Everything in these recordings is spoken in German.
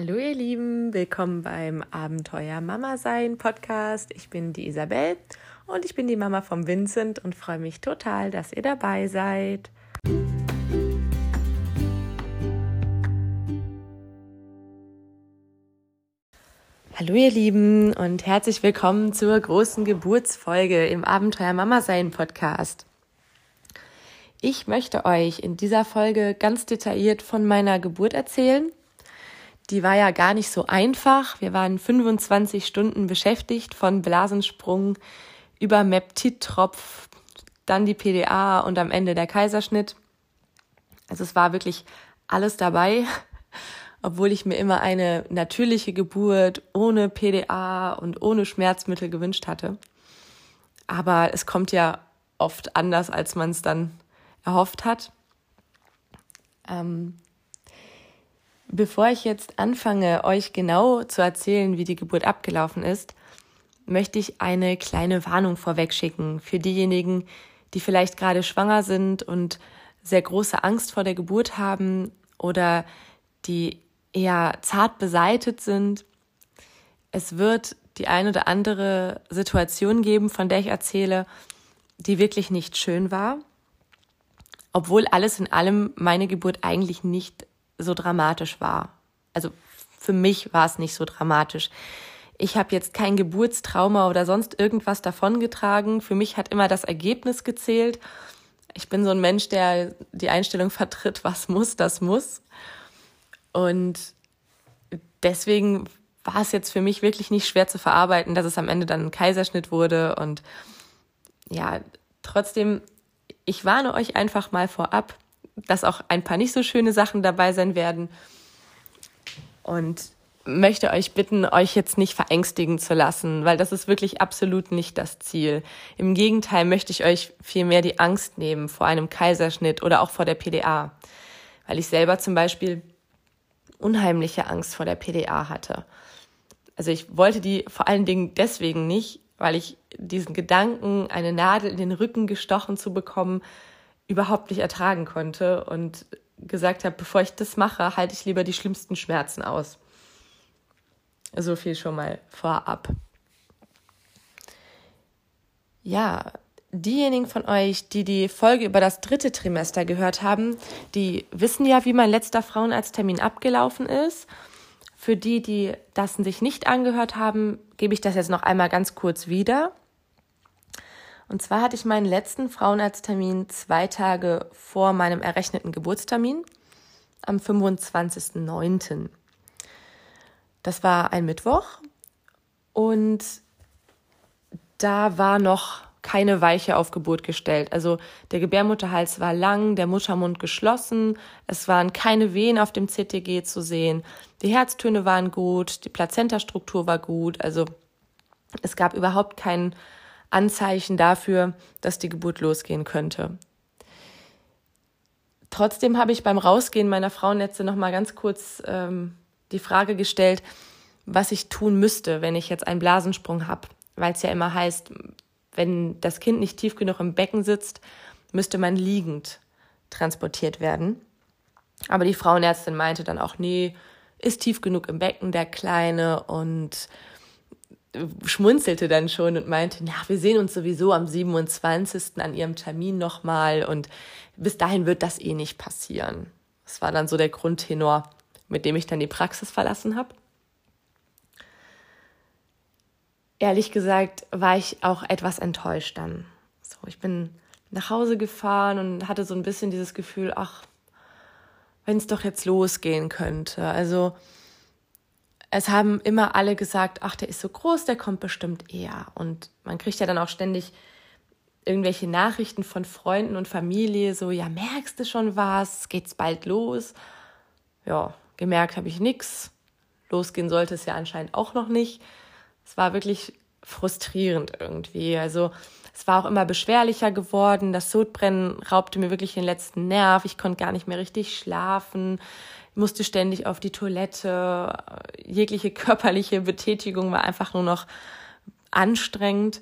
Hallo ihr Lieben, willkommen beim Abenteuer Mama sein Podcast. Ich bin die Isabel und ich bin die Mama vom Vincent und freue mich total, dass ihr dabei seid. Hallo ihr Lieben und herzlich willkommen zur großen Geburtsfolge im Abenteuer Mama sein Podcast. Ich möchte euch in dieser Folge ganz detailliert von meiner Geburt erzählen die war ja gar nicht so einfach. Wir waren 25 Stunden beschäftigt von Blasensprung über Meptid-Tropf, dann die PDA und am Ende der Kaiserschnitt. Also es war wirklich alles dabei, obwohl ich mir immer eine natürliche Geburt ohne PDA und ohne Schmerzmittel gewünscht hatte. Aber es kommt ja oft anders, als man es dann erhofft hat. Ähm, Bevor ich jetzt anfange, euch genau zu erzählen, wie die Geburt abgelaufen ist, möchte ich eine kleine Warnung vorwegschicken für diejenigen, die vielleicht gerade schwanger sind und sehr große Angst vor der Geburt haben oder die eher zart beseitet sind. Es wird die ein oder andere Situation geben, von der ich erzähle, die wirklich nicht schön war, obwohl alles in allem meine Geburt eigentlich nicht so dramatisch war. Also für mich war es nicht so dramatisch. Ich habe jetzt kein Geburtstrauma oder sonst irgendwas davongetragen. Für mich hat immer das Ergebnis gezählt. Ich bin so ein Mensch, der die Einstellung vertritt, was muss, das muss. Und deswegen war es jetzt für mich wirklich nicht schwer zu verarbeiten, dass es am Ende dann ein Kaiserschnitt wurde. Und ja, trotzdem, ich warne euch einfach mal vorab, dass auch ein paar nicht so schöne Sachen dabei sein werden. Und möchte euch bitten, euch jetzt nicht verängstigen zu lassen, weil das ist wirklich absolut nicht das Ziel. Im Gegenteil möchte ich euch vielmehr die Angst nehmen vor einem Kaiserschnitt oder auch vor der PDA, weil ich selber zum Beispiel unheimliche Angst vor der PDA hatte. Also ich wollte die vor allen Dingen deswegen nicht, weil ich diesen Gedanken, eine Nadel in den Rücken gestochen zu bekommen, überhaupt nicht ertragen konnte und gesagt habe, bevor ich das mache, halte ich lieber die schlimmsten Schmerzen aus. So viel schon mal vorab. Ja, diejenigen von euch, die die Folge über das dritte Trimester gehört haben, die wissen ja, wie mein letzter Frauenarzttermin abgelaufen ist. Für die, die das sich nicht angehört haben, gebe ich das jetzt noch einmal ganz kurz wieder. Und zwar hatte ich meinen letzten Frauenarzttermin zwei Tage vor meinem errechneten Geburtstermin am 25.09. Das war ein Mittwoch und da war noch keine Weiche auf Geburt gestellt. Also der Gebärmutterhals war lang, der Muttermund geschlossen, es waren keine Wehen auf dem CTG zu sehen, die Herztöne waren gut, die Plazentastruktur war gut, also es gab überhaupt keinen Anzeichen dafür, dass die Geburt losgehen könnte. Trotzdem habe ich beim Rausgehen meiner Frauennetze noch mal ganz kurz ähm, die Frage gestellt, was ich tun müsste, wenn ich jetzt einen Blasensprung habe, weil es ja immer heißt, wenn das Kind nicht tief genug im Becken sitzt, müsste man liegend transportiert werden. Aber die Frauenärztin meinte dann auch, nee, ist tief genug im Becken, der Kleine, und schmunzelte dann schon und meinte, na, wir sehen uns sowieso am 27. an ihrem Termin nochmal und bis dahin wird das eh nicht passieren. Das war dann so der Grundtenor, mit dem ich dann die Praxis verlassen habe. Ehrlich gesagt war ich auch etwas enttäuscht dann. So, ich bin nach Hause gefahren und hatte so ein bisschen dieses Gefühl, ach, wenn es doch jetzt losgehen könnte. Also es haben immer alle gesagt, ach, der ist so groß, der kommt bestimmt eher. Und man kriegt ja dann auch ständig irgendwelche Nachrichten von Freunden und Familie, so, ja, merkst du schon was? Geht's bald los? Ja, gemerkt habe ich nichts. Losgehen sollte es ja anscheinend auch noch nicht. Es war wirklich frustrierend irgendwie. Also es war auch immer beschwerlicher geworden. Das Sodbrennen raubte mir wirklich den letzten Nerv. Ich konnte gar nicht mehr richtig schlafen musste ständig auf die Toilette. Jegliche körperliche Betätigung war einfach nur noch anstrengend.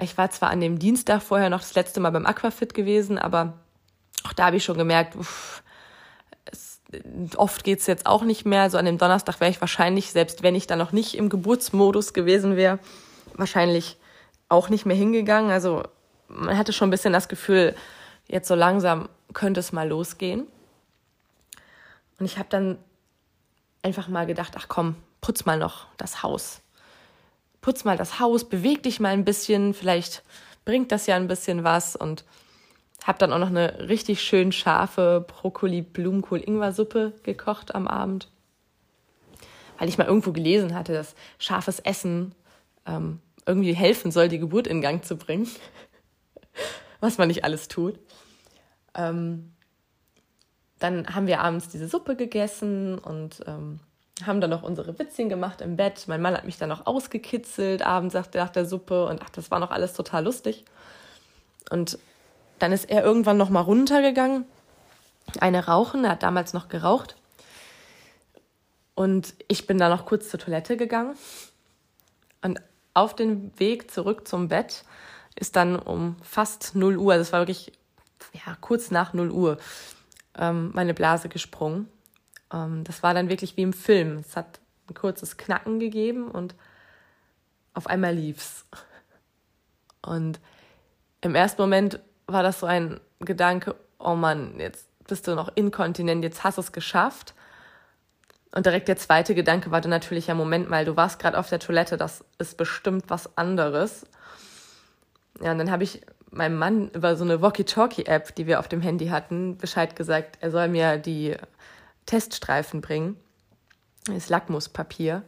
Ich war zwar an dem Dienstag vorher noch das letzte Mal beim Aquafit gewesen, aber auch da habe ich schon gemerkt, uff, es, oft geht's jetzt auch nicht mehr. Also an dem Donnerstag wäre ich wahrscheinlich, selbst wenn ich da noch nicht im Geburtsmodus gewesen wäre, wahrscheinlich auch nicht mehr hingegangen. Also man hatte schon ein bisschen das Gefühl, jetzt so langsam könnte es mal losgehen. Und ich habe dann einfach mal gedacht, ach komm, putz mal noch das Haus. Putz mal das Haus, beweg dich mal ein bisschen, vielleicht bringt das ja ein bisschen was und habe dann auch noch eine richtig schön scharfe Brokkoli Blumenkohl Ingwer Suppe gekocht am Abend. Weil ich mal irgendwo gelesen hatte, dass scharfes Essen ähm, irgendwie helfen soll, die Geburt in Gang zu bringen. Was man nicht alles tut. Ähm, dann haben wir abends diese Suppe gegessen und ähm, haben dann noch unsere Witzchen gemacht im Bett. Mein Mann hat mich dann noch ausgekitzelt abends nach der Suppe und ach, das war noch alles total lustig. Und dann ist er irgendwann noch mal runtergegangen, eine rauchen, er hat damals noch geraucht. Und ich bin dann noch kurz zur Toilette gegangen. Und auf dem Weg zurück zum Bett ist dann um fast 0 Uhr, also es war wirklich ja, kurz nach 0 Uhr, ähm, meine Blase gesprungen. Ähm, das war dann wirklich wie im Film. Es hat ein kurzes Knacken gegeben und auf einmal lief's. Und im ersten Moment war das so ein Gedanke, oh Mann, jetzt bist du noch inkontinent, jetzt hast du es geschafft. Und direkt der zweite Gedanke war dann natürlich, ja, Moment mal, du warst gerade auf der Toilette, das ist bestimmt was anderes. Ja, und dann habe ich meinem Mann über so eine Walkie-Talkie-App, die wir auf dem Handy hatten, Bescheid gesagt, er soll mir die Teststreifen bringen, das Lackmuspapier.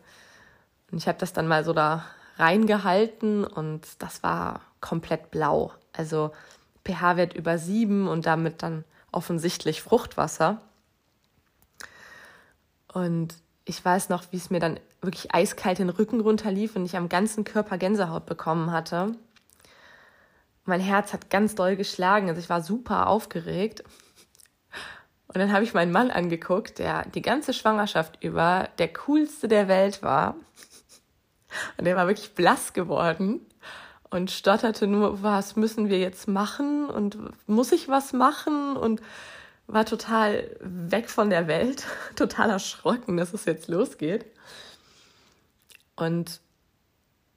Und ich habe das dann mal so da reingehalten und das war komplett blau. Also pH-Wert über sieben und damit dann offensichtlich Fruchtwasser. Und ich weiß noch, wie es mir dann wirklich eiskalt den Rücken runterlief und ich am ganzen Körper Gänsehaut bekommen hatte. Mein Herz hat ganz doll geschlagen, also ich war super aufgeregt. Und dann habe ich meinen Mann angeguckt, der die ganze Schwangerschaft über der coolste der Welt war. Und der war wirklich blass geworden und stotterte nur, was müssen wir jetzt machen und muss ich was machen und war total weg von der Welt, total erschrocken, dass es jetzt losgeht. Und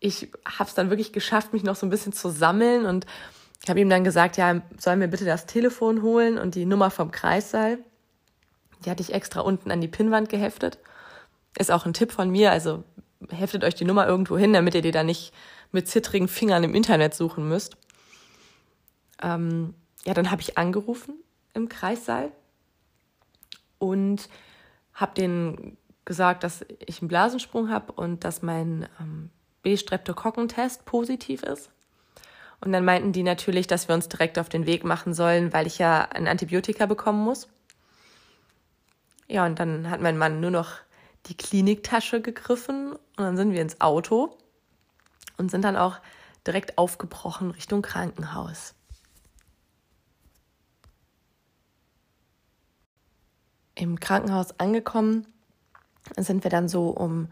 ich habe es dann wirklich geschafft, mich noch so ein bisschen zu sammeln und habe ihm dann gesagt, ja, soll mir bitte das Telefon holen und die Nummer vom Kreissaal. Die hatte ich extra unten an die Pinnwand geheftet. Ist auch ein Tipp von mir, also heftet euch die Nummer irgendwo hin, damit ihr die da nicht mit zittrigen Fingern im Internet suchen müsst. Ähm, ja, dann habe ich angerufen im Kreissaal und habe denen gesagt, dass ich einen Blasensprung habe und dass mein ähm, B-Streptokokkentest positiv ist. Und dann meinten die natürlich, dass wir uns direkt auf den Weg machen sollen, weil ich ja ein Antibiotika bekommen muss. Ja, und dann hat mein Mann nur noch die Kliniktasche gegriffen und dann sind wir ins Auto und sind dann auch direkt aufgebrochen Richtung Krankenhaus. Im Krankenhaus angekommen sind wir dann so um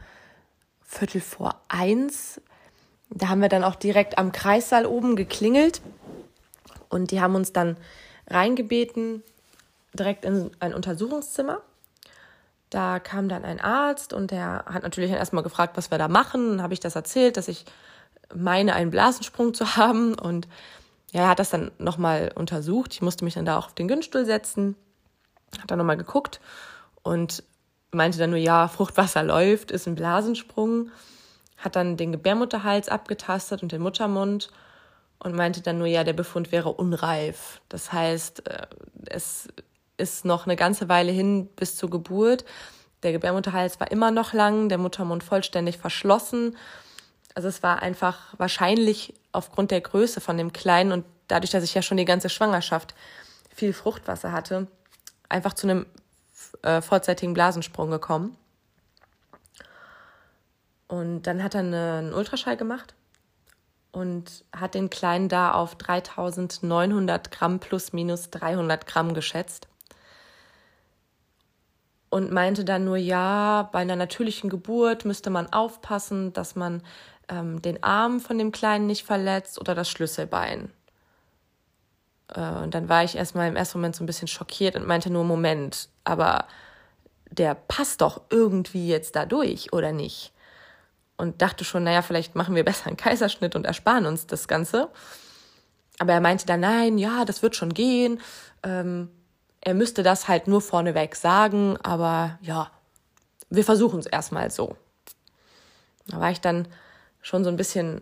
Viertel vor eins. Da haben wir dann auch direkt am Kreissaal oben geklingelt und die haben uns dann reingebeten, direkt in ein Untersuchungszimmer. Da kam dann ein Arzt und der hat natürlich erstmal gefragt, was wir da machen. Dann habe ich das erzählt, dass ich meine, einen Blasensprung zu haben. Und ja, er hat das dann nochmal untersucht. Ich musste mich dann da auch auf den Günststuhl setzen, hat dann nochmal geguckt und meinte dann nur, ja, Fruchtwasser läuft, ist ein Blasensprung, hat dann den Gebärmutterhals abgetastet und den Muttermund und meinte dann nur, ja, der Befund wäre unreif. Das heißt, äh, es ist noch eine ganze Weile hin bis zur Geburt. Der Gebärmutterhals war immer noch lang, der Muttermund vollständig verschlossen. Also es war einfach wahrscheinlich aufgrund der Größe von dem Kleinen und dadurch, dass ich ja schon die ganze Schwangerschaft viel Fruchtwasser hatte, einfach zu einem äh, vorzeitigen Blasensprung gekommen. Und dann hat er einen Ultraschall gemacht und hat den Kleinen da auf 3900 Gramm plus minus 300 Gramm geschätzt und meinte dann nur, ja, bei einer natürlichen Geburt müsste man aufpassen, dass man ähm, den Arm von dem Kleinen nicht verletzt oder das Schlüsselbein. Äh, und dann war ich erstmal im ersten Moment so ein bisschen schockiert und meinte nur, Moment, aber der passt doch irgendwie jetzt da durch, oder nicht? Und dachte schon, naja, vielleicht machen wir besser einen Kaiserschnitt und ersparen uns das Ganze. Aber er meinte dann, nein, ja, das wird schon gehen. Ähm, er müsste das halt nur vorneweg sagen, aber ja, wir versuchen es erstmal so. Da war ich dann schon so ein bisschen,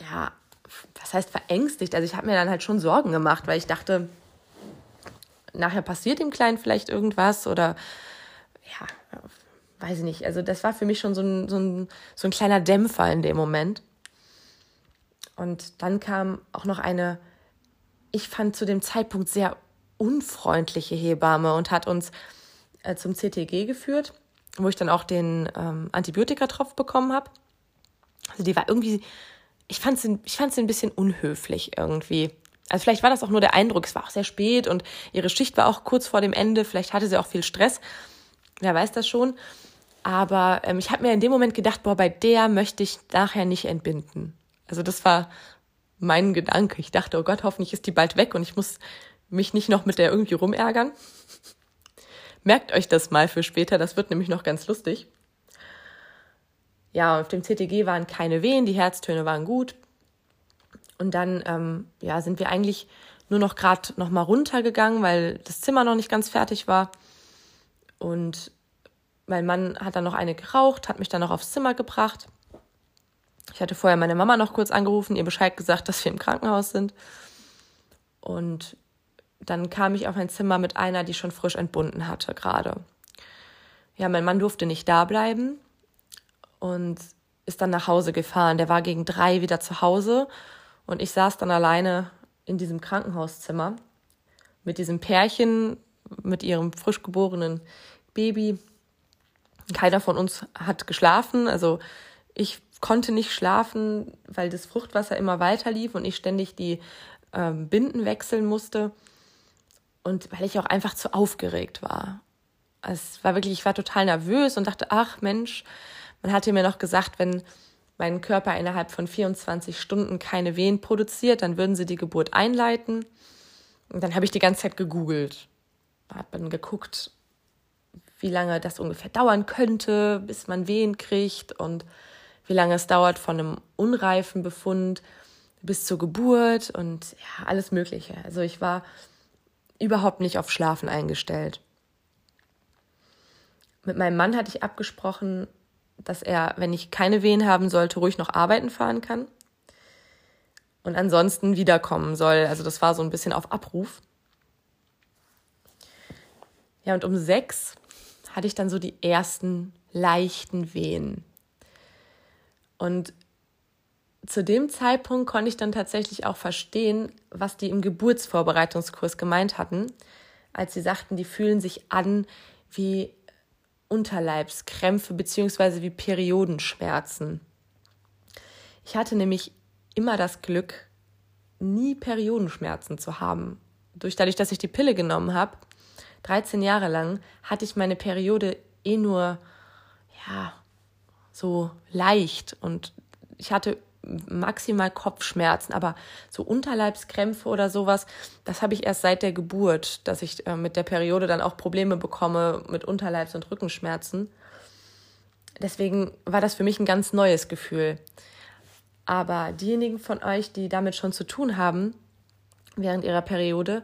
ja, was heißt verängstigt? Also ich habe mir dann halt schon Sorgen gemacht, weil ich dachte, nachher passiert dem Kleinen vielleicht irgendwas oder ja, weiß ich nicht. Also das war für mich schon so ein, so ein, so ein kleiner Dämpfer in dem Moment. Und dann kam auch noch eine, ich fand zu dem Zeitpunkt sehr unfreundliche Hebamme und hat uns äh, zum CTG geführt, wo ich dann auch den ähm, Antibiotikatropf bekommen habe. Also die war irgendwie, ich fand sie, ich fand sie ein bisschen unhöflich irgendwie. Also vielleicht war das auch nur der Eindruck, es war auch sehr spät und ihre Schicht war auch kurz vor dem Ende, vielleicht hatte sie auch viel Stress, wer weiß das schon. Aber ähm, ich habe mir in dem Moment gedacht, boah, bei der möchte ich nachher nicht entbinden. Also das war mein Gedanke. Ich dachte, oh Gott, hoffentlich ist die bald weg und ich muss mich nicht noch mit der irgendwie rumärgern. Merkt euch das mal für später, das wird nämlich noch ganz lustig. Ja, auf dem CTG waren keine Wehen, die Herztöne waren gut. Und dann ähm, ja, sind wir eigentlich nur noch gerade noch mal runtergegangen, weil das Zimmer noch nicht ganz fertig war. Und mein Mann hat dann noch eine geraucht, hat mich dann noch aufs Zimmer gebracht. Ich hatte vorher meine Mama noch kurz angerufen, ihr Bescheid gesagt, dass wir im Krankenhaus sind. Und dann kam ich auf ein Zimmer mit einer, die schon frisch entbunden hatte gerade. Ja, mein Mann durfte nicht da bleiben und ist dann nach Hause gefahren. Der war gegen drei wieder zu Hause und ich saß dann alleine in diesem Krankenhauszimmer mit diesem Pärchen, mit ihrem frisch geborenen Baby. Keiner von uns hat geschlafen. Also ich konnte nicht schlafen, weil das Fruchtwasser immer weiter lief und ich ständig die ähm, Binden wechseln musste und weil ich auch einfach zu aufgeregt war. Es war wirklich, ich war total nervös und dachte, ach Mensch, man hatte mir noch gesagt, wenn mein Körper innerhalb von 24 Stunden keine Wehen produziert, dann würden sie die Geburt einleiten. Und dann habe ich die ganze Zeit gegoogelt. Habe dann geguckt, wie lange das ungefähr dauern könnte, bis man Wehen kriegt und wie lange es dauert von einem unreifen Befund bis zur Geburt und ja, alles Mögliche. Also ich war überhaupt nicht auf Schlafen eingestellt. Mit meinem Mann hatte ich abgesprochen, dass er, wenn ich keine Wehen haben sollte, ruhig noch arbeiten fahren kann und ansonsten wiederkommen soll. Also das war so ein bisschen auf Abruf. Ja, und um sechs hatte ich dann so die ersten leichten Wehen. Und zu dem Zeitpunkt konnte ich dann tatsächlich auch verstehen, was die im Geburtsvorbereitungskurs gemeint hatten, als sie sagten, die fühlen sich an wie Unterleibskrämpfe beziehungsweise wie Periodenschmerzen. Ich hatte nämlich immer das Glück, nie Periodenschmerzen zu haben. Durch dadurch, dass ich die Pille genommen habe, 13 Jahre lang, hatte ich meine Periode eh nur ja so leicht und ich hatte maximal Kopfschmerzen, aber so Unterleibskrämpfe oder sowas, das habe ich erst seit der Geburt, dass ich äh, mit der Periode dann auch Probleme bekomme mit Unterleibs- und Rückenschmerzen. Deswegen war das für mich ein ganz neues Gefühl. Aber diejenigen von euch, die damit schon zu tun haben während ihrer Periode,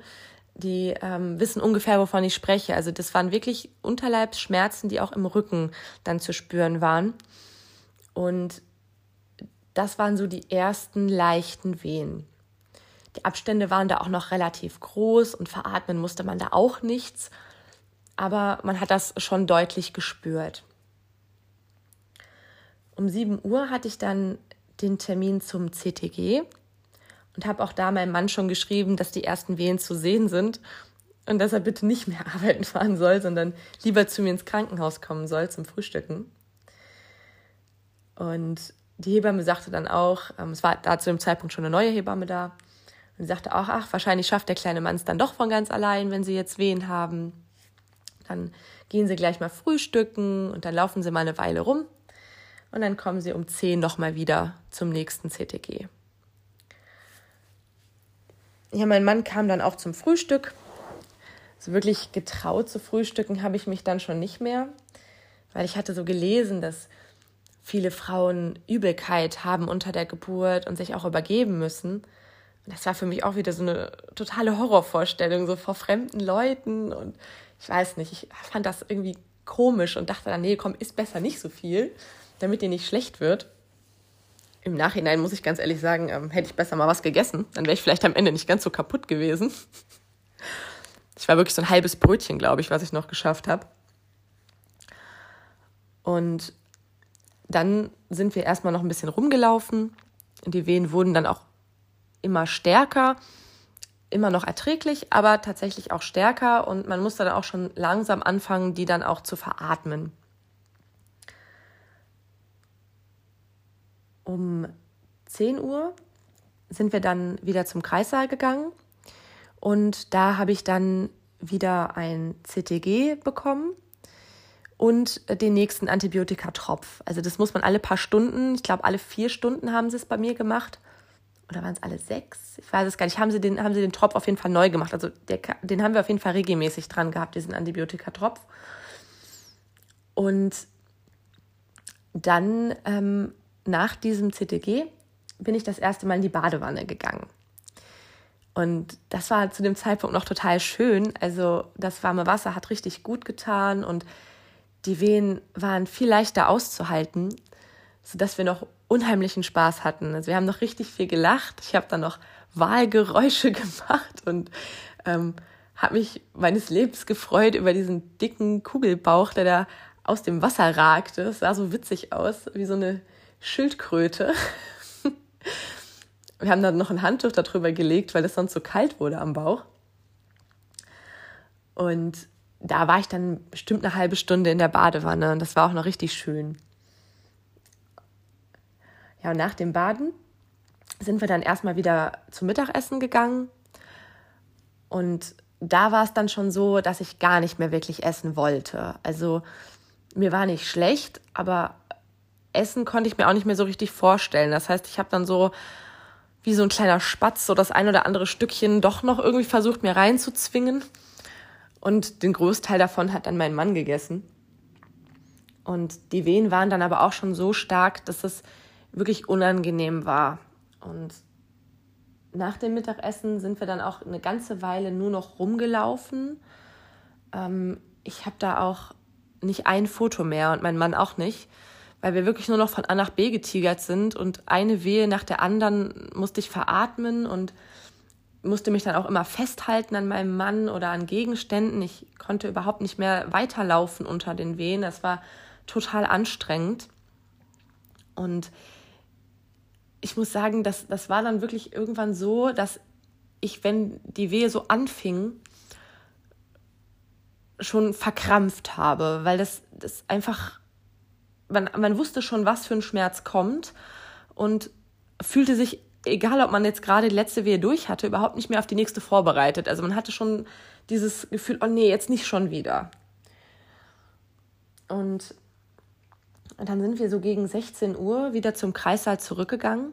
die ähm, wissen ungefähr, wovon ich spreche. Also das waren wirklich Unterleibsschmerzen, die auch im Rücken dann zu spüren waren. Und das waren so die ersten leichten Wehen. Die Abstände waren da auch noch relativ groß und veratmen musste man da auch nichts, aber man hat das schon deutlich gespürt. Um 7 Uhr hatte ich dann den Termin zum CTG und habe auch da meinem Mann schon geschrieben, dass die ersten Wehen zu sehen sind und dass er bitte nicht mehr arbeiten fahren soll, sondern lieber zu mir ins Krankenhaus kommen soll zum Frühstücken. Und die Hebamme sagte dann auch, ähm, es war da zu dem Zeitpunkt schon eine neue Hebamme da, und sie sagte auch, ach, wahrscheinlich schafft der kleine Mann es dann doch von ganz allein, wenn sie jetzt Wehen haben. Dann gehen sie gleich mal frühstücken und dann laufen sie mal eine Weile rum und dann kommen sie um 10 nochmal wieder zum nächsten CTG. Ja, mein Mann kam dann auch zum Frühstück, so wirklich getraut zu frühstücken habe ich mich dann schon nicht mehr, weil ich hatte so gelesen, dass viele Frauen Übelkeit haben unter der Geburt und sich auch übergeben müssen. Und das war für mich auch wieder so eine totale Horrorvorstellung, so vor fremden Leuten. Und ich weiß nicht, ich fand das irgendwie komisch und dachte dann, nee, komm, isst besser nicht so viel, damit dir nicht schlecht wird. Im Nachhinein muss ich ganz ehrlich sagen, ähm, hätte ich besser mal was gegessen, dann wäre ich vielleicht am Ende nicht ganz so kaputt gewesen. Ich war wirklich so ein halbes Brötchen, glaube ich, was ich noch geschafft habe. Und dann sind wir erstmal noch ein bisschen rumgelaufen. Die Wehen wurden dann auch immer stärker, immer noch erträglich, aber tatsächlich auch stärker und man musste dann auch schon langsam anfangen, die dann auch zu veratmen. Um 10 Uhr sind wir dann wieder zum Kreissaal gegangen und da habe ich dann wieder ein CTG bekommen und den nächsten Antibiotikatropf. Also das muss man alle paar Stunden, ich glaube alle vier Stunden haben sie es bei mir gemacht. Oder waren es alle sechs? Ich weiß es gar nicht. Haben sie den, haben sie den Tropf auf jeden Fall neu gemacht. Also der, den haben wir auf jeden Fall regelmäßig dran gehabt, diesen Antibiotikatropf. Und dann ähm, nach diesem CTG bin ich das erste Mal in die Badewanne gegangen. Und das war zu dem Zeitpunkt noch total schön. Also das warme Wasser hat richtig gut getan und die Wehen waren viel leichter auszuhalten, sodass wir noch unheimlichen Spaß hatten. Also wir haben noch richtig viel gelacht. Ich habe dann noch Wahlgeräusche gemacht und ähm, habe mich meines Lebens gefreut über diesen dicken Kugelbauch, der da aus dem Wasser ragte. Es sah so witzig aus, wie so eine Schildkröte. Wir haben dann noch ein Handtuch darüber gelegt, weil es sonst so kalt wurde am Bauch. Und da war ich dann bestimmt eine halbe Stunde in der Badewanne und das war auch noch richtig schön. Ja, und nach dem Baden sind wir dann erstmal wieder zum Mittagessen gegangen. Und da war es dann schon so, dass ich gar nicht mehr wirklich essen wollte. Also mir war nicht schlecht, aber Essen konnte ich mir auch nicht mehr so richtig vorstellen. Das heißt, ich habe dann so wie so ein kleiner Spatz so das ein oder andere Stückchen doch noch irgendwie versucht, mir reinzuzwingen. Und den Großteil davon hat dann mein Mann gegessen. Und die Wehen waren dann aber auch schon so stark, dass es wirklich unangenehm war. Und nach dem Mittagessen sind wir dann auch eine ganze Weile nur noch rumgelaufen. Ähm, ich habe da auch nicht ein Foto mehr und mein Mann auch nicht weil wir wirklich nur noch von A nach B getigert sind und eine Wehe nach der anderen musste ich veratmen und musste mich dann auch immer festhalten an meinem Mann oder an Gegenständen. Ich konnte überhaupt nicht mehr weiterlaufen unter den Wehen. Das war total anstrengend. Und ich muss sagen, das, das war dann wirklich irgendwann so, dass ich, wenn die Wehe so anfing, schon verkrampft habe, weil das, das einfach man, man wusste schon, was für ein Schmerz kommt und fühlte sich, egal ob man jetzt gerade die letzte Wehe durch hatte, überhaupt nicht mehr auf die nächste vorbereitet. Also man hatte schon dieses Gefühl, oh nee, jetzt nicht schon wieder. Und dann sind wir so gegen 16 Uhr wieder zum Kreissaal zurückgegangen.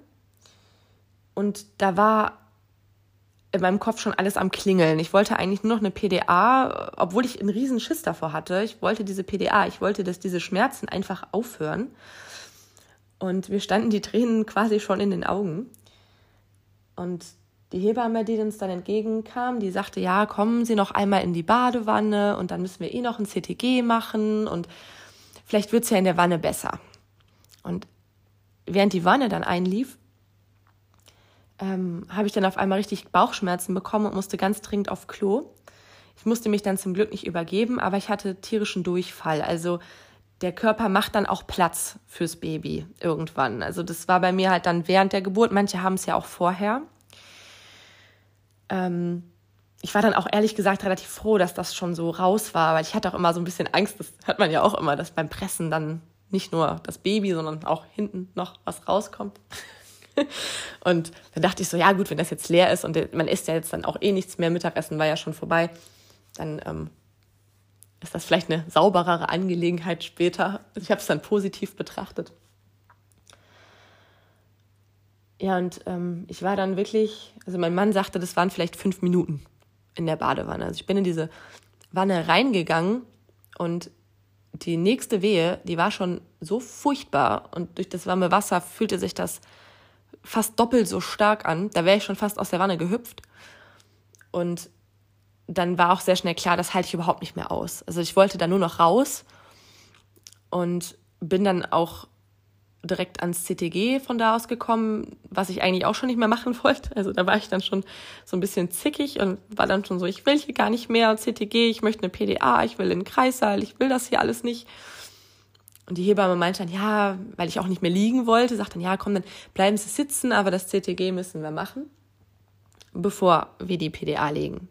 Und da war in meinem Kopf schon alles am Klingeln. Ich wollte eigentlich nur noch eine PDA, obwohl ich einen riesen Schiss davor hatte. Ich wollte diese PDA, ich wollte, dass diese Schmerzen einfach aufhören. Und wir standen die Tränen quasi schon in den Augen. Und die Hebamme, die uns dann entgegenkam, die sagte, ja, kommen Sie noch einmal in die Badewanne und dann müssen wir eh noch ein CTG machen und vielleicht wird es ja in der Wanne besser. Und während die Wanne dann einlief, ähm, habe ich dann auf einmal richtig Bauchschmerzen bekommen und musste ganz dringend auf Klo. Ich musste mich dann zum Glück nicht übergeben, aber ich hatte tierischen Durchfall. Also der Körper macht dann auch Platz fürs Baby irgendwann. Also das war bei mir halt dann während der Geburt. Manche haben es ja auch vorher. Ähm, ich war dann auch ehrlich gesagt relativ froh, dass das schon so raus war, weil ich hatte auch immer so ein bisschen Angst, das hat man ja auch immer, dass beim Pressen dann nicht nur das Baby, sondern auch hinten noch was rauskommt. und dann dachte ich so, ja gut, wenn das jetzt leer ist und man isst ja jetzt dann auch eh nichts mehr, Mittagessen war ja schon vorbei, dann ähm, ist das vielleicht eine sauberere Angelegenheit später. Also ich habe es dann positiv betrachtet. Ja, und ähm, ich war dann wirklich, also mein Mann sagte, das waren vielleicht fünf Minuten. in der Badewanne. Also ich bin in diese Wanne reingegangen und die nächste Wehe, die war schon so furchtbar und durch das warme Wasser fühlte sich das fast doppelt so stark an. Da wäre ich schon fast aus der Wanne gehüpft. Und dann war auch sehr schnell klar, das halte ich überhaupt nicht mehr aus. Also ich wollte da nur noch raus und bin dann auch direkt ans CTG von da aus gekommen, was ich eigentlich auch schon nicht mehr machen wollte. Also da war ich dann schon so ein bisschen zickig und war dann schon so, ich will hier gar nicht mehr CTG, ich möchte eine PDA, ich will einen Kreissaal, ich will das hier alles nicht. Und die Hebamme meinte dann, ja, weil ich auch nicht mehr liegen wollte, sagt dann, ja, komm, dann bleiben Sie sitzen, aber das CTG müssen wir machen, bevor wir die PDA legen.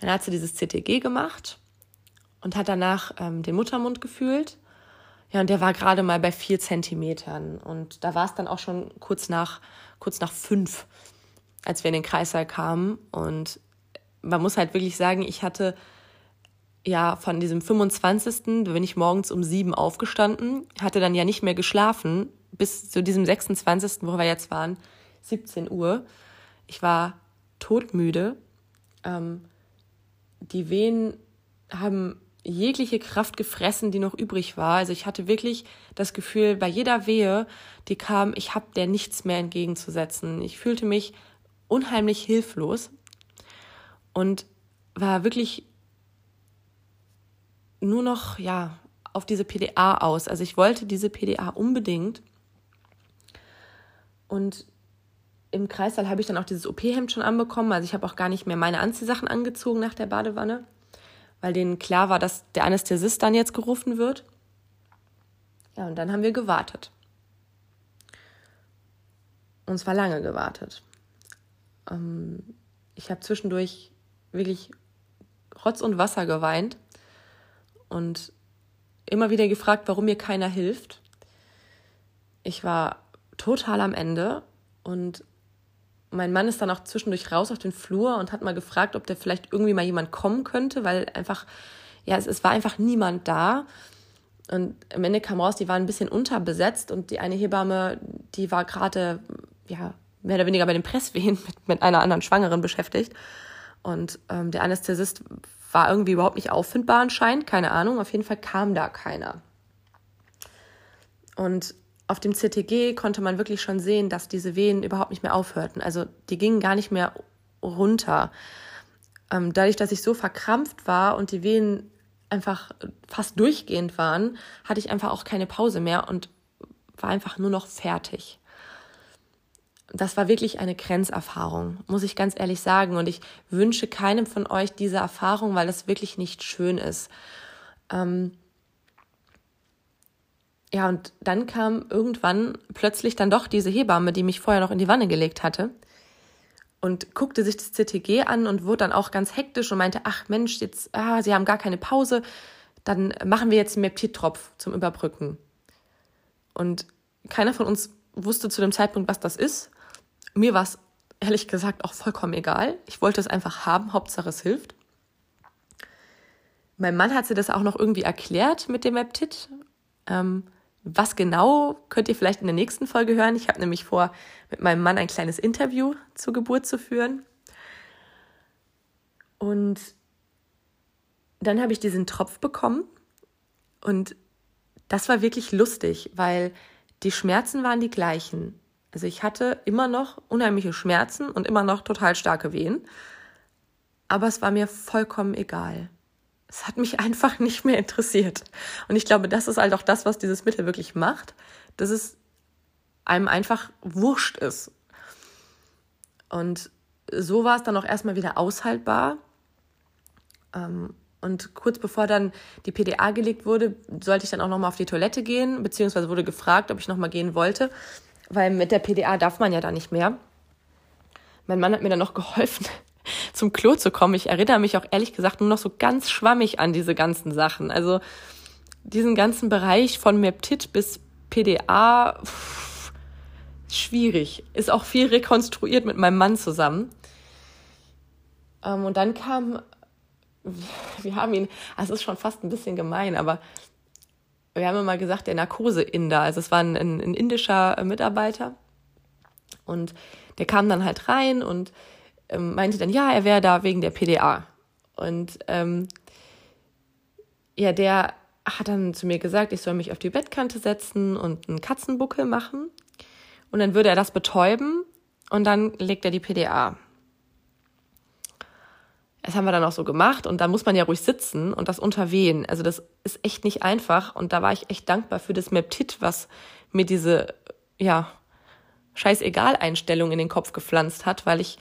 Dann hat sie dieses CTG gemacht und hat danach ähm, den Muttermund gefühlt ja, und der war gerade mal bei vier Zentimetern. Und da war es dann auch schon kurz nach, kurz nach fünf, als wir in den Kreißsaal kamen. Und man muss halt wirklich sagen, ich hatte ja von diesem 25. da bin ich morgens um sieben aufgestanden, hatte dann ja nicht mehr geschlafen bis zu diesem 26., wo wir jetzt waren, 17 Uhr. Ich war todmüde. Ähm, die Wehen haben jegliche Kraft gefressen, die noch übrig war. Also ich hatte wirklich das Gefühl, bei jeder Wehe, die kam, ich habe der nichts mehr entgegenzusetzen. Ich fühlte mich unheimlich hilflos und war wirklich nur noch ja auf diese PDA aus. Also ich wollte diese PDA unbedingt und im Kreissaal habe ich dann auch dieses OP-Hemd schon anbekommen. Also ich habe auch gar nicht mehr meine Anziehsachen angezogen nach der Badewanne weil denen klar war, dass der Anästhesist dann jetzt gerufen wird. Ja, und dann haben wir gewartet. Und zwar lange gewartet. Ähm, ich habe zwischendurch wirklich Rotz und Wasser geweint und immer wieder gefragt, warum mir keiner hilft. Ich war total am Ende und mein Mann ist dann auch zwischendurch raus auf den Flur und hat mal gefragt, ob da vielleicht irgendwie mal jemand kommen könnte, weil einfach, ja, es, es war einfach niemand da. Und am Ende kam raus, die waren ein bisschen unterbesetzt und die eine Hebamme, die war gerade, ja, mehr oder weniger bei den Presswehen mit, mit einer anderen Schwangeren beschäftigt. Und ähm, der Anästhesist war irgendwie überhaupt nicht auffindbar anscheinend, keine Ahnung. Auf jeden Fall kam da keiner. Und auf dem CTG konnte man wirklich schon sehen, dass diese Wehen überhaupt nicht mehr aufhörten. Also die gingen gar nicht mehr runter. Ähm, dadurch, dass ich so verkrampft war und die Wehen einfach fast durchgehend waren, hatte ich einfach auch keine Pause mehr und war einfach nur noch fertig. Das war wirklich eine Grenzerfahrung, muss ich ganz ehrlich sagen. Und ich wünsche keinem von euch diese Erfahrung, weil das wirklich nicht schön ist. Ähm, ja, und dann kam irgendwann plötzlich dann doch diese Hebamme, die mich vorher noch in die Wanne gelegt hatte und guckte sich das CTG an und wurde dann auch ganz hektisch und meinte, ach Mensch, jetzt, ah, Sie haben gar keine Pause, dann machen wir jetzt einen Meptid-Tropf zum Überbrücken. Und keiner von uns wusste zu dem Zeitpunkt, was das ist. Mir war es ehrlich gesagt auch vollkommen egal. Ich wollte es einfach haben, Hauptsache es hilft. Mein Mann hat sie das auch noch irgendwie erklärt mit dem Meptid. Ähm, was genau könnt ihr vielleicht in der nächsten Folge hören. Ich habe nämlich vor, mit meinem Mann ein kleines Interview zur Geburt zu führen. Und dann habe ich diesen Tropf bekommen und das war wirklich lustig, weil die Schmerzen waren die gleichen. Also ich hatte immer noch unheimliche Schmerzen und immer noch total starke Wehen, aber es war mir vollkommen egal es hat mich einfach nicht mehr interessiert. Und ich glaube, das ist halt auch das, was dieses Mittel wirklich macht, dass es einem einfach wurscht ist. Und so war es dann auch erstmal wieder aushaltbar. Ähm, und kurz bevor dann die PDA gelegt wurde, sollte ich dann auch nochmal auf die Toilette gehen, beziehungsweise wurde gefragt, ob ich nochmal gehen wollte, weil mit der PDA darf man ja da nicht mehr. Mein Mann hat mir dann noch geholfen, zum Klo zu kommen. Ich erinnere mich auch ehrlich gesagt nur noch so ganz schwammig an diese ganzen Sachen. Also diesen ganzen Bereich von Meptit bis PDA, pff, schwierig. Ist auch viel rekonstruiert mit meinem Mann zusammen. Ähm, und dann kam, wir haben ihn, also es ist schon fast ein bisschen gemein, aber wir haben immer gesagt, der Narkose-Inder. Also es war ein, ein, ein indischer Mitarbeiter. Und der kam dann halt rein und ähm, meinte dann, ja, er wäre da wegen der PDA. Und ähm, ja, der hat dann zu mir gesagt, ich soll mich auf die Bettkante setzen und einen Katzenbuckel machen. Und dann würde er das betäuben und dann legt er die PDA. Das haben wir dann auch so gemacht und da muss man ja ruhig sitzen und das unterwehen. Also das ist echt nicht einfach und da war ich echt dankbar für das Meptit, was mir diese, ja, scheißegal-Einstellung in den Kopf gepflanzt hat, weil ich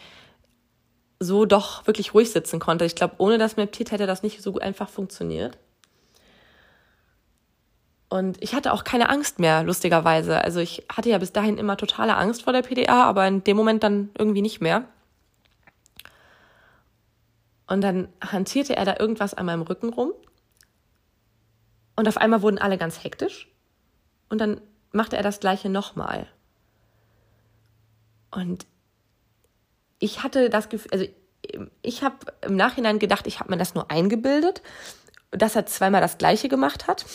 so doch wirklich ruhig sitzen konnte. Ich glaube, ohne das Meptit hätte das nicht so einfach funktioniert. Und ich hatte auch keine Angst mehr, lustigerweise. Also ich hatte ja bis dahin immer totale Angst vor der PDA, aber in dem Moment dann irgendwie nicht mehr. Und dann hantierte er da irgendwas an meinem Rücken rum. Und auf einmal wurden alle ganz hektisch. Und dann machte er das gleiche nochmal. Und ich hatte das Gefühl, also ich habe im Nachhinein gedacht, ich habe mir das nur eingebildet, dass er zweimal das gleiche gemacht hat.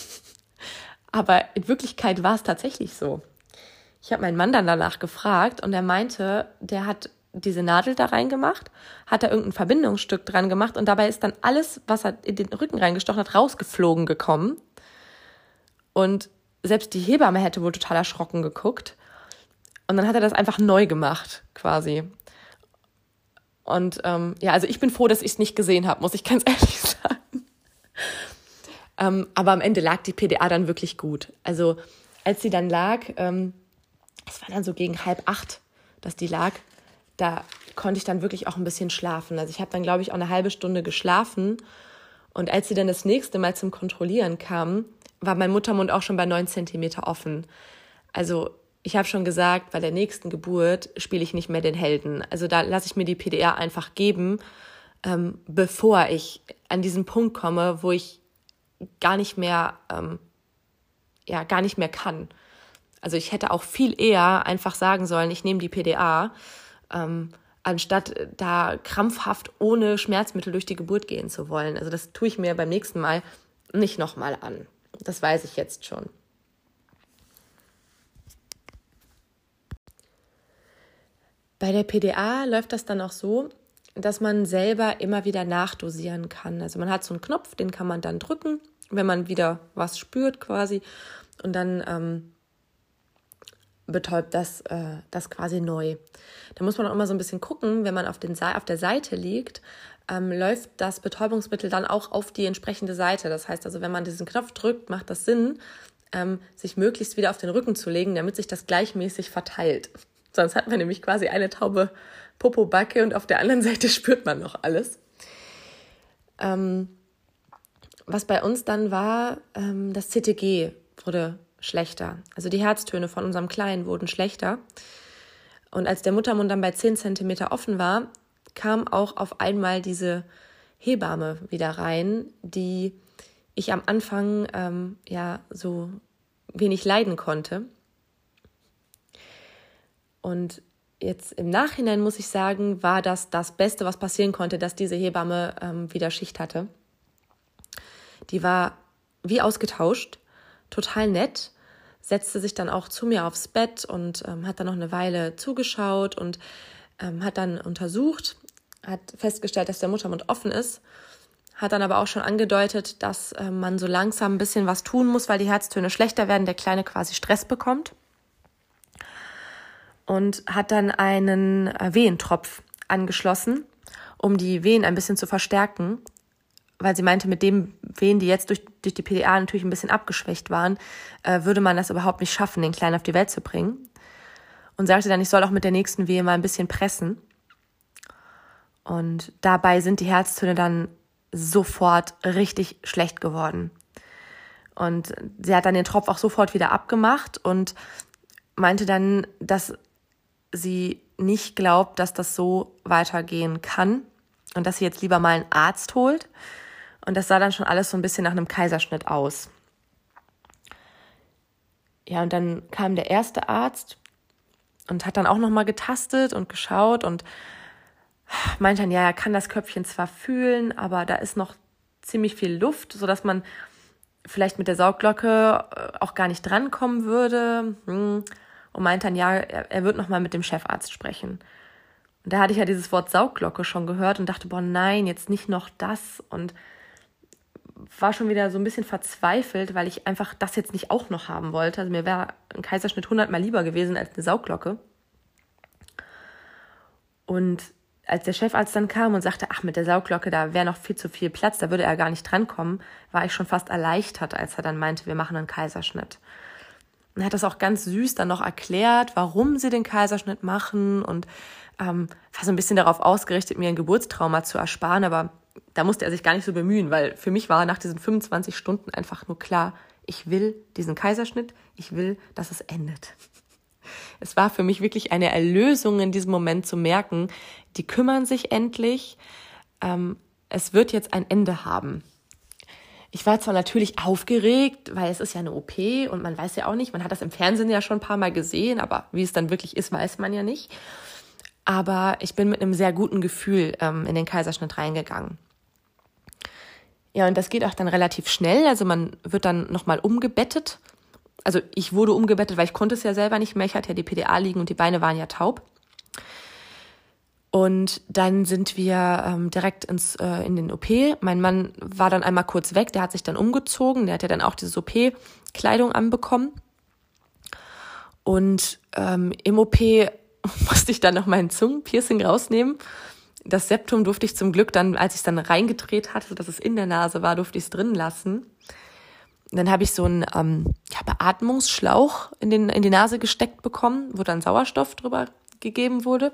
Aber in Wirklichkeit war es tatsächlich so. Ich habe meinen Mann dann danach gefragt und er meinte, der hat diese Nadel da reingemacht, hat da irgendein Verbindungsstück dran gemacht und dabei ist dann alles, was er in den Rücken reingestochen hat, rausgeflogen gekommen. Und selbst die Hebamme hätte wohl total erschrocken geguckt. Und dann hat er das einfach neu gemacht, quasi. Und ähm, ja, also ich bin froh, dass ich es nicht gesehen habe, muss ich ganz ehrlich sagen. Ähm, aber am Ende lag die PDA dann wirklich gut. Also als sie dann lag, ähm, es war dann so gegen halb acht, dass die lag, da konnte ich dann wirklich auch ein bisschen schlafen. Also ich habe dann, glaube ich, auch eine halbe Stunde geschlafen. Und als sie dann das nächste Mal zum Kontrollieren kam, war mein Muttermund auch schon bei neun Zentimeter offen. Also ich habe schon gesagt, bei der nächsten Geburt spiele ich nicht mehr den Helden. Also da lasse ich mir die PDR einfach geben, ähm, bevor ich an diesen Punkt komme, wo ich gar nicht mehr, ähm, ja, gar nicht mehr kann. Also ich hätte auch viel eher einfach sagen sollen, ich nehme die PDA, ähm, anstatt da krampfhaft ohne Schmerzmittel durch die Geburt gehen zu wollen. Also das tue ich mir beim nächsten Mal nicht nochmal an. Das weiß ich jetzt schon. Bei der PDA läuft das dann auch so, dass man selber immer wieder nachdosieren kann. Also man hat so einen Knopf, den kann man dann drücken, wenn man wieder was spürt quasi. Und dann ähm, betäubt das, äh, das quasi neu. Da muss man auch immer so ein bisschen gucken, wenn man auf, den, auf der Seite liegt, ähm, läuft das Betäubungsmittel dann auch auf die entsprechende Seite. Das heißt also, wenn man diesen Knopf drückt, macht das Sinn, ähm, sich möglichst wieder auf den Rücken zu legen, damit sich das gleichmäßig verteilt. Sonst hat man nämlich quasi eine taube Popobacke und auf der anderen Seite spürt man noch alles. Ähm, was bei uns dann war, ähm, das CTG wurde schlechter. Also die Herztöne von unserem Kleinen wurden schlechter. Und als der Muttermund dann bei 10 cm offen war, kam auch auf einmal diese Hebamme wieder rein, die ich am Anfang ähm, ja so wenig leiden konnte. Und jetzt im Nachhinein muss ich sagen, war das das Beste, was passieren konnte, dass diese Hebamme ähm, wieder Schicht hatte. Die war wie ausgetauscht total nett, setzte sich dann auch zu mir aufs Bett und ähm, hat dann noch eine Weile zugeschaut und ähm, hat dann untersucht, hat festgestellt, dass der Muttermund offen ist, hat dann aber auch schon angedeutet, dass äh, man so langsam ein bisschen was tun muss, weil die Herztöne schlechter werden, der Kleine quasi Stress bekommt. Und hat dann einen äh, Wehentropf angeschlossen, um die Wehen ein bisschen zu verstärken weil sie meinte, mit dem Wehen, die jetzt durch, durch die PDA natürlich ein bisschen abgeschwächt waren, äh, würde man das überhaupt nicht schaffen, den Kleinen auf die Welt zu bringen. Und sagte dann, ich soll auch mit der nächsten Wehe mal ein bisschen pressen. Und dabei sind die Herztöne dann sofort richtig schlecht geworden. Und sie hat dann den Tropf auch sofort wieder abgemacht und meinte dann, dass sie nicht glaubt, dass das so weitergehen kann und dass sie jetzt lieber mal einen Arzt holt und das sah dann schon alles so ein bisschen nach einem Kaiserschnitt aus. Ja, und dann kam der erste Arzt und hat dann auch nochmal getastet und geschaut und meinte dann, ja, er kann das Köpfchen zwar fühlen, aber da ist noch ziemlich viel Luft, sodass man vielleicht mit der Saugglocke äh, auch gar nicht drankommen würde. Hm. Und meint dann, ja, er wird nochmal mit dem Chefarzt sprechen. Und da hatte ich ja dieses Wort Saugglocke schon gehört und dachte, boah, nein, jetzt nicht noch das. Und war schon wieder so ein bisschen verzweifelt, weil ich einfach das jetzt nicht auch noch haben wollte. Also mir wäre ein Kaiserschnitt hundertmal lieber gewesen als eine Saugglocke. Und als der Chefarzt dann kam und sagte, ach, mit der Saugglocke, da wäre noch viel zu viel Platz, da würde er gar nicht drankommen, war ich schon fast erleichtert, als er dann meinte, wir machen einen Kaiserschnitt. Und hat das auch ganz süß dann noch erklärt, warum sie den Kaiserschnitt machen und ähm, war so ein bisschen darauf ausgerichtet, mir ein Geburtstrauma zu ersparen, aber da musste er sich gar nicht so bemühen, weil für mich war nach diesen 25 Stunden einfach nur klar, ich will diesen Kaiserschnitt, ich will, dass es endet. Es war für mich wirklich eine Erlösung in diesem Moment zu merken, die kümmern sich endlich, ähm, es wird jetzt ein Ende haben. Ich war zwar natürlich aufgeregt, weil es ist ja eine OP und man weiß ja auch nicht, man hat das im Fernsehen ja schon ein paar Mal gesehen, aber wie es dann wirklich ist, weiß man ja nicht. Aber ich bin mit einem sehr guten Gefühl ähm, in den Kaiserschnitt reingegangen. Ja, und das geht auch dann relativ schnell. Also man wird dann nochmal umgebettet. Also ich wurde umgebettet, weil ich konnte es ja selber nicht mehr. Ich hatte ja die PDA liegen und die Beine waren ja taub. Und dann sind wir ähm, direkt ins, äh, in den OP. Mein Mann war dann einmal kurz weg, der hat sich dann umgezogen, der hat ja dann auch diese OP-Kleidung anbekommen. Und ähm, im OP musste ich dann noch meinen Zungenpiercing rausnehmen das Septum durfte ich zum Glück dann, als ich es dann reingedreht hatte, dass es in der Nase war, durfte ich es drin lassen. Dann habe ich so einen ähm, ja, Beatmungsschlauch in, den, in die Nase gesteckt bekommen, wo dann Sauerstoff drüber gegeben wurde.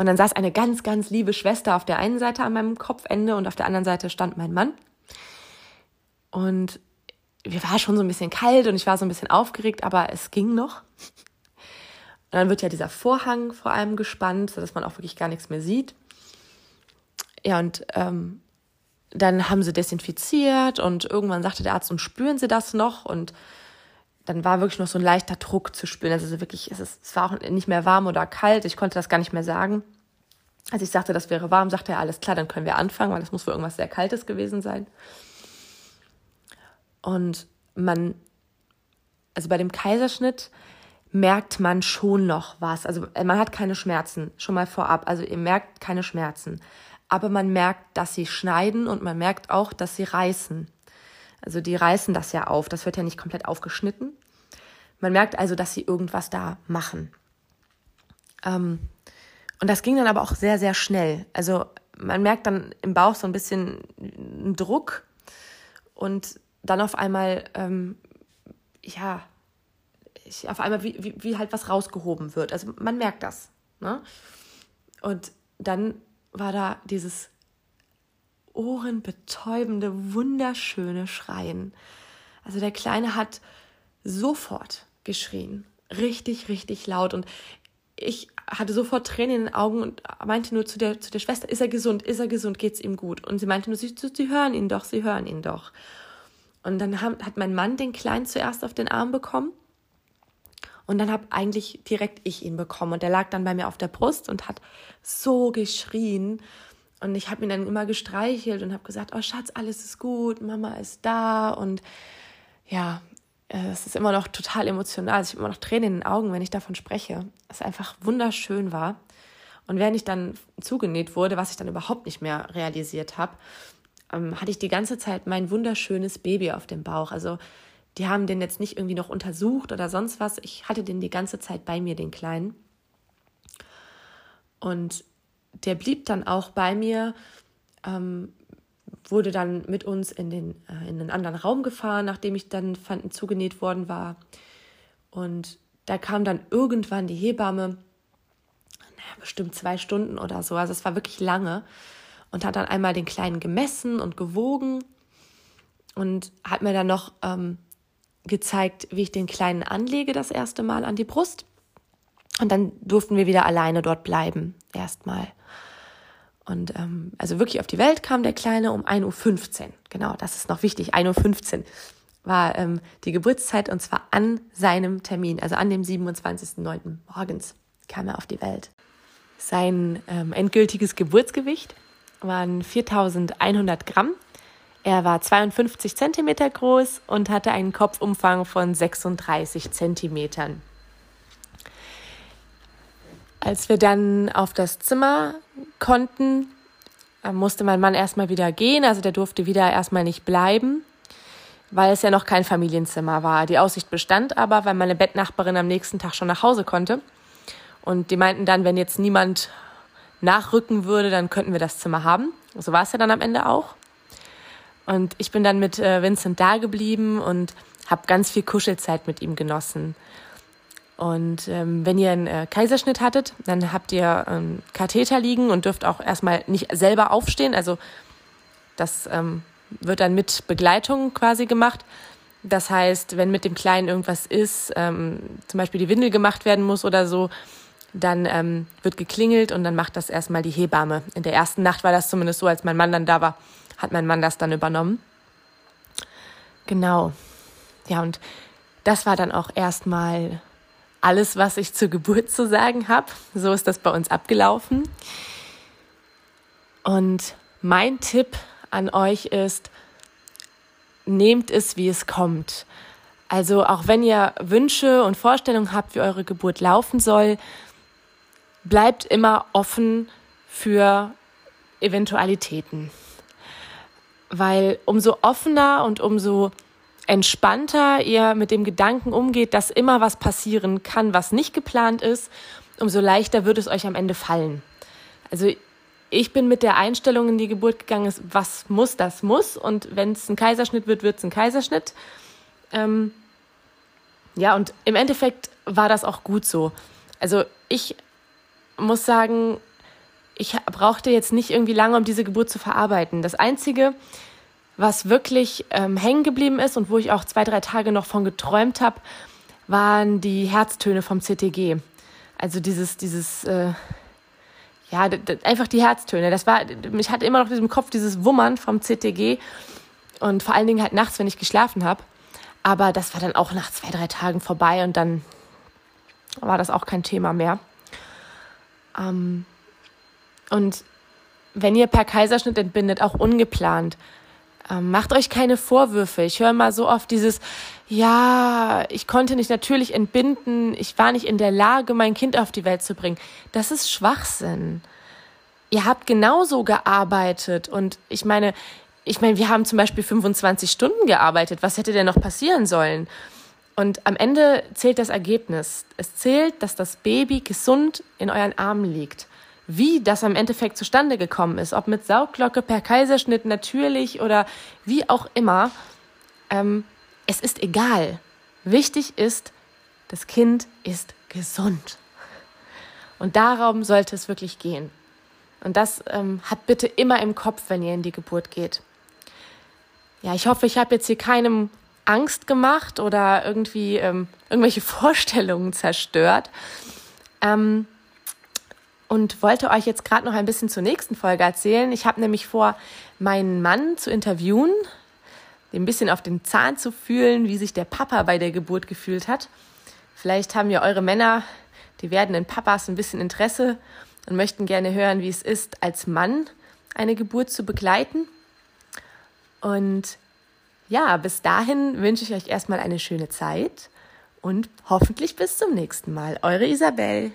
Und dann saß eine ganz, ganz liebe Schwester auf der einen Seite an meinem Kopfende und auf der anderen Seite stand mein Mann. Und mir war schon so ein bisschen kalt und ich war so ein bisschen aufgeregt, aber es ging noch. Und dann wird ja dieser Vorhang vor allem gespannt, sodass man auch wirklich gar nichts mehr sieht. Ja, und ähm, dann haben sie desinfiziert und irgendwann sagte der Arzt, und spüren Sie das noch? Und dann war wirklich noch so ein leichter Druck zu spüren. Also wirklich, es, ist, es war auch nicht mehr warm oder kalt. Ich konnte das gar nicht mehr sagen. Als ich sagte, das wäre warm, sagte er, alles klar, dann können wir anfangen, weil das muss wohl irgendwas sehr Kaltes gewesen sein. Und man, also bei dem Kaiserschnitt, merkt man schon noch was. Also äh, man hat keine Schmerzen, schon mal vorab. Also ihr merkt keine Schmerzen. Aber man merkt, dass sie schneiden und man merkt auch, dass sie reißen. Also die reißen das ja auf. Das wird ja nicht komplett aufgeschnitten. Man merkt also, dass sie irgendwas da machen. Ähm, und das ging dann aber auch sehr, sehr schnell. Also man merkt dann im Bauch so ein bisschen einen Druck und dann auf einmal, ähm, ja, ich, auf einmal wie, wie, wie halt was rausgehoben wird. Also man merkt das. Ne? Und dann war da dieses ohrenbetäubende, wunderschöne Schreien. Also der Kleine hat sofort geschrien. Richtig, richtig laut. Und ich hatte sofort Tränen in den Augen und meinte nur zu der, zu der Schwester, ist er gesund, ist er gesund, geht's ihm gut? Und sie meinte nur, sie, sie hören ihn doch, sie hören ihn doch. Und dann hat mein Mann den Kleinen zuerst auf den Arm bekommen und dann habe eigentlich direkt ich ihn bekommen. Und der lag dann bei mir auf der Brust und hat so geschrien. Und ich habe ihn dann immer gestreichelt und habe gesagt, oh Schatz, alles ist gut, Mama ist da. Und ja, es ist immer noch total emotional. Ich habe immer noch Tränen in den Augen, wenn ich davon spreche. Es einfach wunderschön war. Und während ich dann zugenäht wurde, was ich dann überhaupt nicht mehr realisiert habe, ähm, hatte ich die ganze Zeit mein wunderschönes Baby auf dem Bauch. Also die haben den jetzt nicht irgendwie noch untersucht oder sonst was. Ich hatte den die ganze Zeit bei mir, den Kleinen. Und der blieb dann auch bei mir, ähm, wurde dann mit uns in den, äh, in einen anderen Raum gefahren, nachdem ich dann fanden, zugenäht worden war. Und da kam dann irgendwann die Hebamme, naja, bestimmt zwei Stunden oder so, also es war wirklich lange, und hat dann einmal den Kleinen gemessen und gewogen und hat mir dann noch ähm, gezeigt, wie ich den Kleinen anlege das erste Mal an die Brust. Und dann durften wir wieder alleine dort bleiben, erstmal. Und ähm, also wirklich auf die Welt kam der Kleine um 1.15 Uhr. Genau, das ist noch wichtig. 1.15 Uhr war ähm, die Geburtszeit und zwar an seinem Termin, also an dem 27.09. morgens kam er auf die Welt. Sein ähm, endgültiges Geburtsgewicht waren 4100 Gramm er war 52 Zentimeter groß und hatte einen Kopfumfang von 36 Zentimetern. Als wir dann auf das Zimmer konnten, äh, musste mein Mann erstmal wieder gehen. Also der durfte wieder erstmal nicht bleiben, weil es ja noch kein Familienzimmer war. Die Aussicht bestand aber, weil meine Bettnachbarin am nächsten Tag schon nach Hause konnte. Und die meinten dann, wenn jetzt niemand nachrücken würde, dann könnten wir das Zimmer haben. So war es ja dann am Ende auch. Und ich bin dann mit äh, Vincent da geblieben und habe ganz viel Kuschelzeit mit ihm genossen. Und ähm, wenn ihr einen äh, Kaiserschnitt hattet, dann habt ihr ähm, Katheter liegen und dürft auch erstmal nicht selber aufstehen. Also das ähm, wird dann mit Begleitung quasi gemacht. Das heißt, wenn mit dem Kleinen irgendwas ist, ähm, zum Beispiel die Windel gemacht werden muss oder so, dann ähm, wird geklingelt und dann macht das erstmal die Hebamme. In der ersten Nacht war das zumindest so, als mein Mann dann da war, hat mein Mann das dann übernommen. Genau. Ja, und das war dann auch erstmal alles, was ich zur Geburt zu sagen habe. So ist das bei uns abgelaufen. Und mein Tipp an euch ist, nehmt es, wie es kommt. Also auch wenn ihr Wünsche und Vorstellungen habt, wie eure Geburt laufen soll, bleibt immer offen für Eventualitäten. Weil umso offener und umso entspannter ihr mit dem Gedanken umgeht, dass immer was passieren kann, was nicht geplant ist, umso leichter wird es euch am Ende fallen. Also ich bin mit der Einstellung in die Geburt gegangen, was muss, das muss. Und wenn es ein Kaiserschnitt wird, wird es ein Kaiserschnitt. Ähm, ja, und im Endeffekt war das auch gut so. Also ich muss sagen, ich brauchte jetzt nicht irgendwie lange, um diese Geburt zu verarbeiten. Das Einzige, was wirklich ähm, hängen geblieben ist und wo ich auch zwei, drei Tage noch von geträumt habe, waren die Herztöne vom CTG. Also dieses, dieses, äh, ja, einfach die Herztöne. Das war, mich hatte immer noch im Kopf dieses Wummern vom CTG und vor allen Dingen halt nachts, wenn ich geschlafen habe. Aber das war dann auch nach zwei, drei Tagen vorbei und dann war das auch kein Thema mehr. Ähm, und wenn ihr per Kaiserschnitt entbindet, auch ungeplant, ähm, macht euch keine Vorwürfe. Ich höre mal so oft dieses, ja, ich konnte nicht natürlich entbinden, ich war nicht in der Lage, mein Kind auf die Welt zu bringen. Das ist Schwachsinn. Ihr habt genauso gearbeitet und ich meine, ich meine, wir haben zum Beispiel 25 Stunden gearbeitet. Was hätte denn noch passieren sollen? Und am Ende zählt das Ergebnis. Es zählt, dass das Baby gesund in euren Armen liegt wie das am Endeffekt zustande gekommen ist, ob mit Saugglocke, per Kaiserschnitt natürlich oder wie auch immer, ähm, es ist egal. Wichtig ist, das Kind ist gesund. Und darum sollte es wirklich gehen. Und das ähm, hat bitte immer im Kopf, wenn ihr in die Geburt geht. Ja, ich hoffe, ich habe jetzt hier keinem Angst gemacht oder irgendwie ähm, irgendwelche Vorstellungen zerstört. Ähm, und wollte euch jetzt gerade noch ein bisschen zur nächsten Folge erzählen. Ich habe nämlich vor, meinen Mann zu interviewen, ein bisschen auf den Zahn zu fühlen, wie sich der Papa bei der Geburt gefühlt hat. Vielleicht haben ja eure Männer, die werdenden Papas, ein bisschen Interesse und möchten gerne hören, wie es ist, als Mann eine Geburt zu begleiten. Und ja, bis dahin wünsche ich euch erstmal eine schöne Zeit und hoffentlich bis zum nächsten Mal. Eure Isabel.